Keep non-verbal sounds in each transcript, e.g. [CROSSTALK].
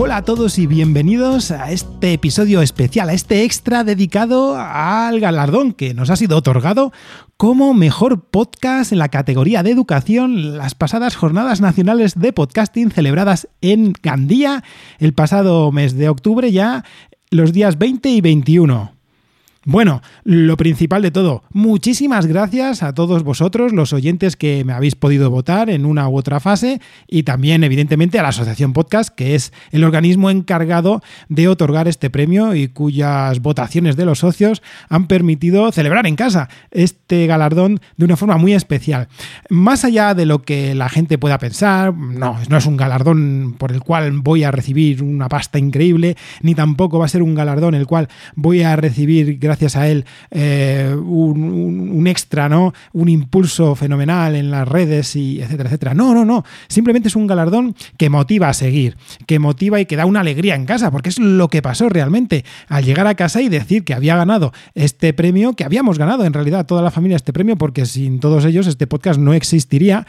Hola a todos y bienvenidos a este episodio especial, a este extra dedicado al galardón que nos ha sido otorgado como mejor podcast en la categoría de educación las pasadas jornadas nacionales de podcasting celebradas en Gandía el pasado mes de octubre ya los días 20 y 21. Bueno, lo principal de todo, muchísimas gracias a todos vosotros, los oyentes que me habéis podido votar en una u otra fase y también evidentemente a la Asociación Podcast, que es el organismo encargado de otorgar este premio y cuyas votaciones de los socios han permitido celebrar en casa este galardón de una forma muy especial. Más allá de lo que la gente pueda pensar, no, no es un galardón por el cual voy a recibir una pasta increíble, ni tampoco va a ser un galardón el cual voy a recibir gracias gracias a él eh, un, extra, ¿no? Un impulso fenomenal en las redes y etcétera, etcétera. No, no, no. Simplemente es un galardón que motiva a seguir, que motiva y que da una alegría en casa, porque es lo que pasó realmente al llegar a casa y decir que había ganado este premio, que habíamos ganado en realidad toda la familia este premio, porque sin todos ellos este podcast no existiría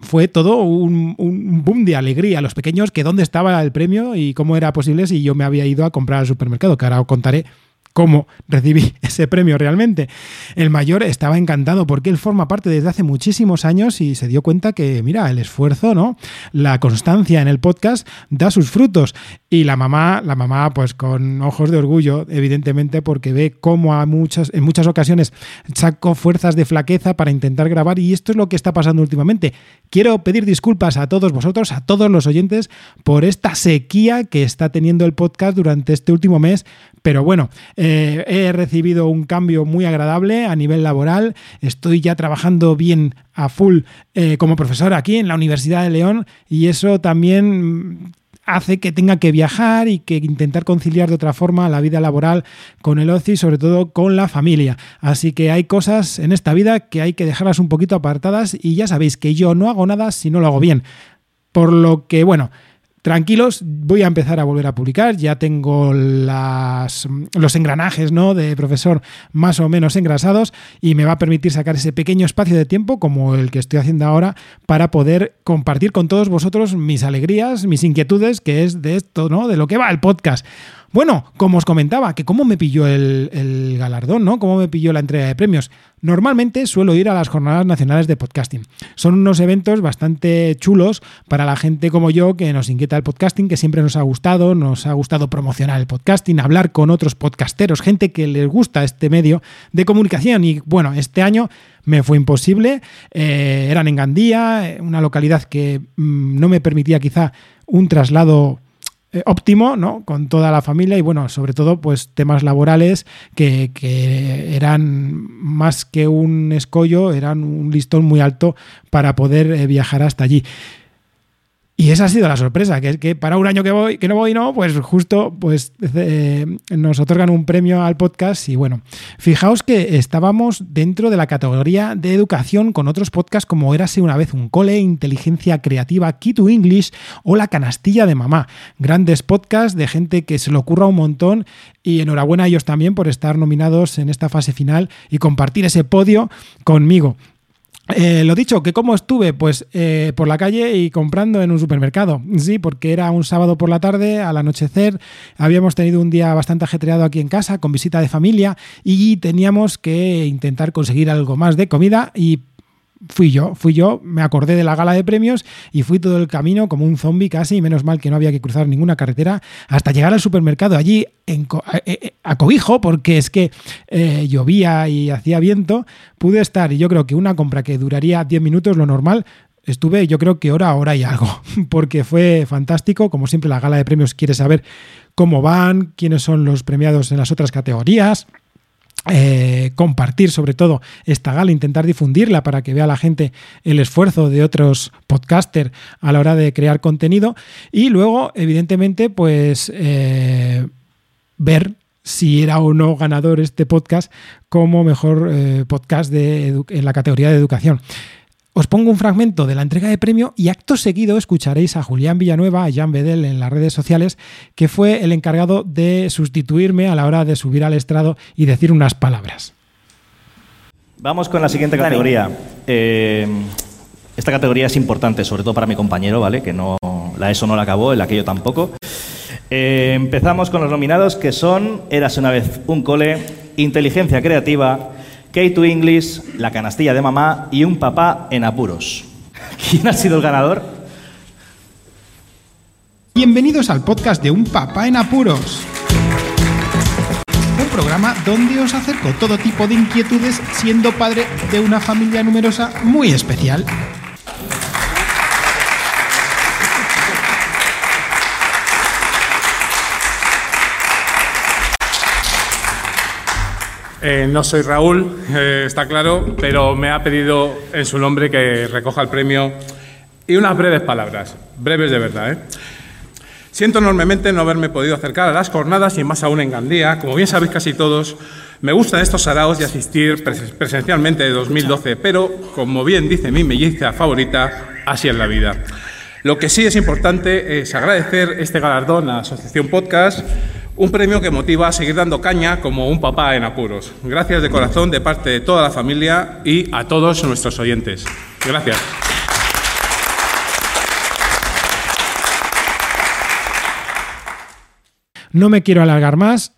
fue todo un, un, boom de alegría. Los pequeños, que dónde estaba el premio y cómo era posible si yo me había ido a comprar al supermercado, que ahora os contaré cómo recibí [LAUGHS] ese premio realmente. El mayor estaba encantado porque él forma parte desde hace muchísimos años y se dio cuenta que, mira, el esfuerzo, ¿no? La constancia en el podcast da sus frutos. Y la mamá, la mamá, pues con ojos de orgullo, evidentemente, porque ve cómo a muchas, en muchas ocasiones saco fuerzas de flaqueza para intentar grabar y esto es lo que está pasando últimamente. Quiero pedir disculpas a todos vosotros, a todos los oyentes, por esta sequía que está teniendo el podcast durante este último mes, pero bueno, eh, he recibido un cambio muy agradable a nivel laboral. Estoy ya trabajando bien a full eh, como profesor aquí en la Universidad de León y eso también hace que tenga que viajar y que intentar conciliar de otra forma la vida laboral con el ocio y sobre todo con la familia. Así que hay cosas en esta vida que hay que dejarlas un poquito apartadas y ya sabéis que yo no hago nada si no lo hago bien. Por lo que, bueno, Tranquilos, voy a empezar a volver a publicar. Ya tengo las, los engranajes ¿no? de profesor más o menos engrasados y me va a permitir sacar ese pequeño espacio de tiempo, como el que estoy haciendo ahora, para poder compartir con todos vosotros mis alegrías, mis inquietudes, que es de esto, ¿no? De lo que va el podcast. Bueno, como os comentaba, que cómo me pilló el, galardón, ¿no? Cómo me pilló la entrega de premios. Normalmente suelo ir a las jornadas nacionales de podcasting. Son unos eventos bastante chulos para la gente como yo que nos inquieta el podcasting, que siempre nos ha gustado, nos ha gustado promocionar el podcasting, hablar con otros podcasteros, gente que les gusta este medio de comunicación. Y bueno, este año me fue imposible. Eh, eran en Gandía, una localidad que mm, no me permitía quizá un traslado eh, óptimo, ¿no? Con toda la familia y bueno, sobre todo pues temas laborales que, que, eran más que un escollo, eran un listón muy alto para poder eh, viajar hasta allí. Y esa ha sido la sorpresa, que es que para un año que voy, que no voy, no, pues justo pues eh, nos otorgan un premio al podcast y bueno, fijaos que estábamos dentro de la categoría de educación con otros podcasts como Érase una vez un cole, Inteligencia Creativa, Key to English o La Canastilla de Mamá. Grandes podcasts de gente que se lo ocurra un montón y enhorabuena a ellos también por estar nominados en esta fase final y compartir ese podio conmigo. Eh, lo dicho, que cómo estuve, pues eh, por la calle y comprando en un supermercado. Sí, porque era un sábado por la tarde, al anochecer, habíamos tenido un día bastante ajetreado aquí en casa, con visita de familia, y teníamos que intentar conseguir algo más de comida y fui yo, fui yo, me acordé de la gala de premios y fui todo el camino como un zombie casi, menos mal que no había que cruzar ninguna carretera, hasta llegar al supermercado allí en, eh, eh, a, cobijo, porque es que eh, llovía y hacía viento, pude estar y yo creo que una compra que duraría 10 minutos, lo normal, estuve yo creo que hora, hora y algo, [LAUGHS] porque fue fantástico, como siempre la gala de premios quiere saber cómo van, quiénes son los premiados en las otras categorías. Eh, compartir sobre todo esta gala, intentar difundirla para que vea la gente el esfuerzo de otros podcasters a la hora de crear contenido y luego evidentemente pues eh, ver si era o no ganador este podcast como mejor eh, podcast de en la categoría de educación. Os pongo un fragmento de la entrega de premio y acto seguido escucharéis a Julián Villanueva, a Jan Bedel en las redes sociales, que fue el encargado de sustituirme a la hora de subir al estrado y decir unas palabras. Vamos con la siguiente categoría. Eh, esta categoría es importante, sobre todo para mi compañero, ¿vale? Que no la ESO no la acabó, el aquello tampoco. Eh, empezamos con los nominados que son Eras una vez un cole, Inteligencia creativa, K2 English, La canastilla de mamá y Un papá en apuros. [LAUGHS] ¿Quién ha sido el ganador? Bienvenidos al podcast de Un papá en apuros. Programa donde os acerco todo tipo de inquietudes siendo padre de una familia numerosa muy especial. Eh, no soy Raúl, eh, está claro, pero me ha pedido en su nombre que recoja el premio y unas breves palabras, breves de verdad. ¿eh? Siento enormemente no haberme podido acercar a las jornadas y más aún en Gandía. Como bien sabéis casi todos, me gustan estos saraos y asistir presencialmente de 2012, pero como bien dice mi melliza favorita, así es la vida. Lo que sí es importante es agradecer este galardón a Asociación Podcast un premio que motiva a seguir dando caña como un papá en apuros. Gracias de corazón de parte de toda la familia y a todos nuestros oyentes. Gracias. No me quiero alargar más.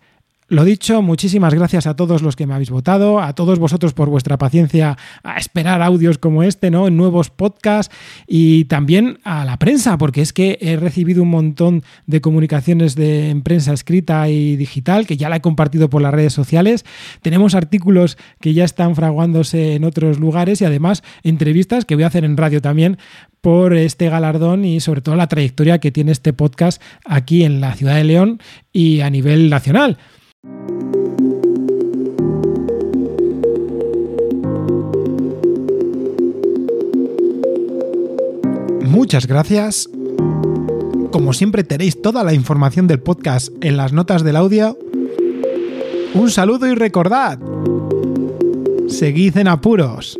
Lo dicho, muchísimas gracias a todos los que me habéis votado, a todos vosotros por vuestra paciencia a esperar audios como este, ¿no? En nuevos podcasts y también a la prensa, porque es que he recibido un montón de comunicaciones de prensa escrita y digital que ya la he compartido por las redes sociales. Tenemos artículos que ya están fraguándose en otros lugares y además entrevistas que voy a hacer en radio también por este galardón y sobre todo la trayectoria que tiene este podcast aquí en la ciudad de León y a nivel nacional. Muchas gracias. Como siempre tenéis toda la información del podcast en las notas del audio. Un saludo y recordad, seguid en apuros.